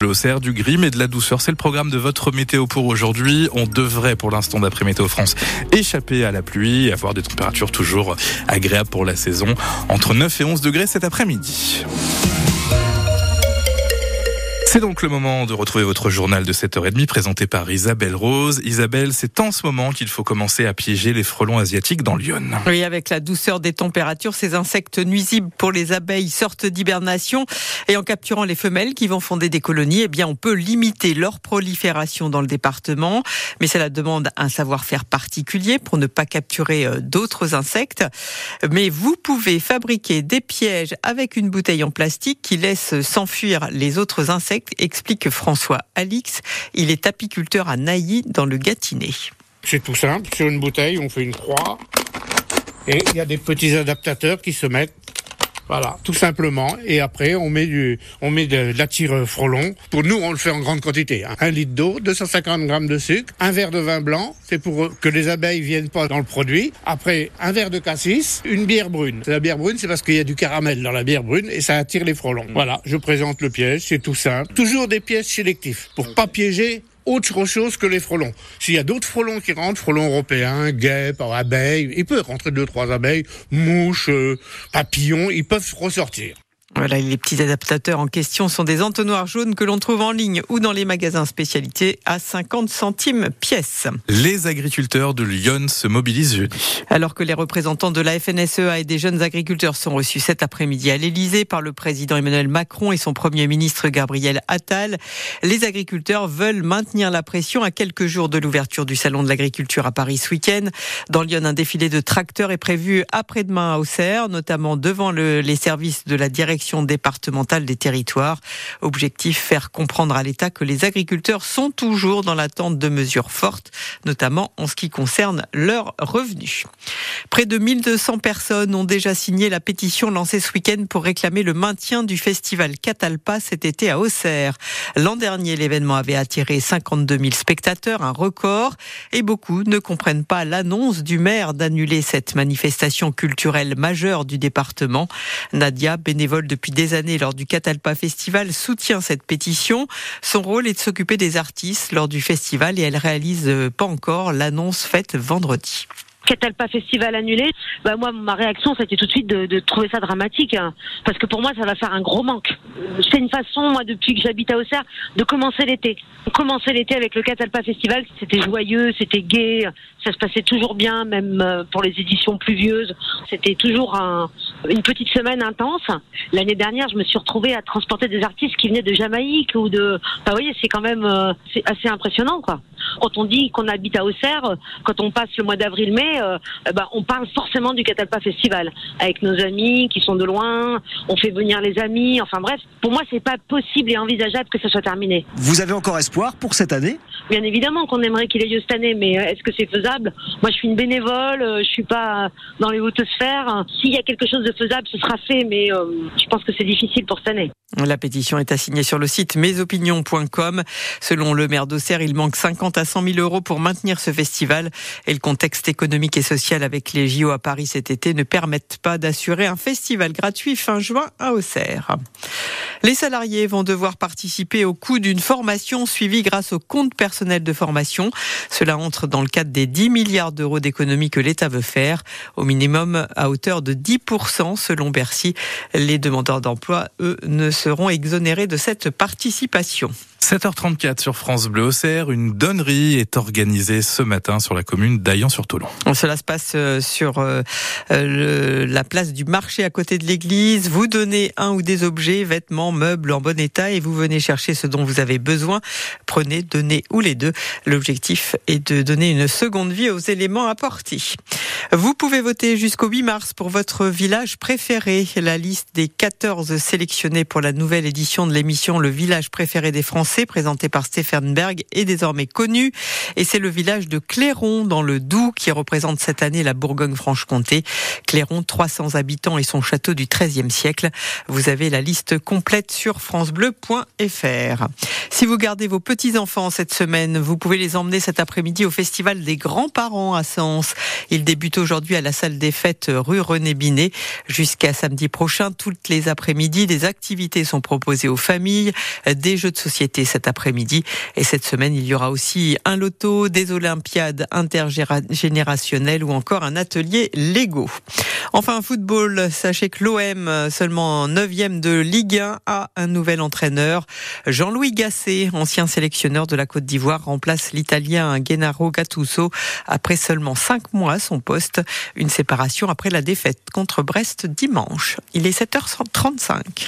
Le cerf, du gris, mais de la douceur, c'est le programme de votre météo pour aujourd'hui. On devrait, pour l'instant, d'après Météo France, échapper à la pluie et avoir des températures toujours agréables pour la saison, entre 9 et 11 degrés cet après-midi. C'est donc le moment de retrouver votre journal de 7h30 présenté par Isabelle Rose. Isabelle, c'est en ce moment qu'il faut commencer à piéger les frelons asiatiques dans Lyon. Oui, avec la douceur des températures, ces insectes nuisibles pour les abeilles sortent d'hibernation et en capturant les femelles qui vont fonder des colonies, eh bien, on peut limiter leur prolifération dans le département. Mais cela demande un savoir-faire particulier pour ne pas capturer euh, d'autres insectes. Mais vous pouvez fabriquer des pièges avec une bouteille en plastique qui laisse s'enfuir les autres insectes explique François Alix. Il est apiculteur à Nailly dans le Gâtinais. C'est tout simple. Sur une bouteille, on fait une croix. Et il y a des petits adaptateurs qui se mettent voilà, tout simplement. Et après, on met du, on met de, la tire frelon. Pour nous, on le fait en grande quantité. Hein. Un litre d'eau, 250 grammes de sucre, un verre de vin blanc. C'est pour que les abeilles viennent pas dans le produit. Après, un verre de cassis, une bière brune. La bière brune, c'est parce qu'il y a du caramel dans la bière brune et ça attire les frelons. Voilà, je présente le piège. C'est tout simple. Toujours des pièges sélectifs pour pas piéger autre chose que les frelons. S'il y a d'autres frelons qui rentrent, frelons européens, guêpes, abeilles, il peut rentrer deux, trois abeilles, mouches, euh, papillons, ils peuvent ressortir. Voilà, les petits adaptateurs en question sont des entonnoirs jaunes que l'on trouve en ligne ou dans les magasins spécialités à 50 centimes pièce. Les agriculteurs de Lyon se mobilisent jeudi. Alors que les représentants de la FNSEA et des jeunes agriculteurs sont reçus cet après-midi à l'Elysée par le président Emmanuel Macron et son premier ministre Gabriel Attal, les agriculteurs veulent maintenir la pression à quelques jours de l'ouverture du salon de l'agriculture à Paris ce week-end. Dans Lyon, un défilé de tracteurs est prévu après-demain à Auxerre, notamment devant le, les services de la direction départementale des territoires. Objectif faire comprendre à l'État que les agriculteurs sont toujours dans l'attente de mesures fortes, notamment en ce qui concerne leurs revenus. Près de 1200 personnes ont déjà signé la pétition lancée ce week-end pour réclamer le maintien du festival Catalpa cet été à Auxerre. L'an dernier, l'événement avait attiré 52 000 spectateurs, un record, et beaucoup ne comprennent pas l'annonce du maire d'annuler cette manifestation culturelle majeure du département. Nadia, bénévole depuis des années lors du Catalpa Festival, soutient cette pétition. Son rôle est de s'occuper des artistes lors du festival et elle réalise pas encore l'annonce faite vendredi. Catalpa Festival annulé, bah moi ma réaction c'était tout de suite de, de, trouver ça dramatique hein, parce que pour moi ça va faire un gros manque. C'est une façon moi depuis que j'habite à Auxerre de commencer l'été. Commencer l'été avec le Catalpa Festival, c'était joyeux, c'était gai, ça se passait toujours bien même euh, pour les éditions pluvieuses. C'était toujours un, une petite semaine intense. L'année dernière, je me suis retrouvée à transporter des artistes qui venaient de Jamaïque ou de. Bah, vous voyez, c'est quand même euh, assez impressionnant, quoi. Quand on dit qu'on habite à Auxerre, quand on passe le mois d'avril-mai, euh, eh ben, on parle forcément du Catalpa Festival avec nos amis qui sont de loin. On fait venir les amis. Enfin bref, pour moi, c'est pas possible et envisageable que ça soit terminé. Vous avez encore espoir pour cette année? Bien évidemment qu'on aimerait qu'il ait lieu cette année, mais euh, est-ce que c'est faisable? Moi, je suis une bénévole, je suis pas dans les hautes sphères. S'il y a quelque chose de faisable, ce sera fait, mais euh, je pense que c'est difficile pour cette année. La pétition est assignée sur le site mesopinions.com. Selon le maire d'Auxerre, il manque 50 à 100 000 euros pour maintenir ce festival et le contexte économique et social avec les JO à Paris cet été ne permettent pas d'assurer un festival gratuit fin juin à Auxerre. Les salariés vont devoir participer au coût d'une formation suivie grâce au compte personnel de formation. Cela entre dans le cadre des 10 milliards d'euros d'économies que l'État veut faire, au minimum à hauteur de 10% selon Bercy. Les demandeurs d'emploi, eux, ne seront exonérés de cette participation. 7h34 sur France Bleu Auxerre, une est organisée ce matin sur la commune d'Ayan-sur-Tolon. Cela se passe euh, sur euh, euh, la place du marché à côté de l'église. Vous donnez un ou des objets, vêtements, meubles en bon état et vous venez chercher ce dont vous avez besoin. Prenez, donnez ou les deux. L'objectif est de donner une seconde vie aux éléments apportés. Vous pouvez voter jusqu'au 8 mars pour votre village préféré. La liste des 14 sélectionnés pour la nouvelle édition de l'émission Le village préféré des Français présenté par Stéphane Berg est désormais connu et c'est le village de Clairon dans le Doubs qui représente cette année la Bourgogne-Franche-Comté. Clairon, 300 habitants et son château du XIIIe siècle. Vous avez la liste complète sur francebleu.fr. Si vous gardez vos petits-enfants cette semaine, vous pouvez les emmener cet après-midi au Festival des grands-parents à Sens. Il débute aujourd'hui à la salle des fêtes rue René Binet. Jusqu'à samedi prochain, toutes les après-midi, des activités sont proposées aux familles, des jeux de société cet après-midi. Et cette semaine, il y aura aussi un loto, des olympiades intergénérationnelles ou encore un atelier Lego. Enfin, football, sachez que l'OM, seulement 9e de Ligue 1, a un nouvel entraîneur. Jean-Louis Gasset, ancien sélectionneur de la Côte d'Ivoire, remplace l'Italien Gennaro Gattuso après seulement 5 mois à son poste. Une séparation après la défaite contre Brest dimanche. Il est 7h35.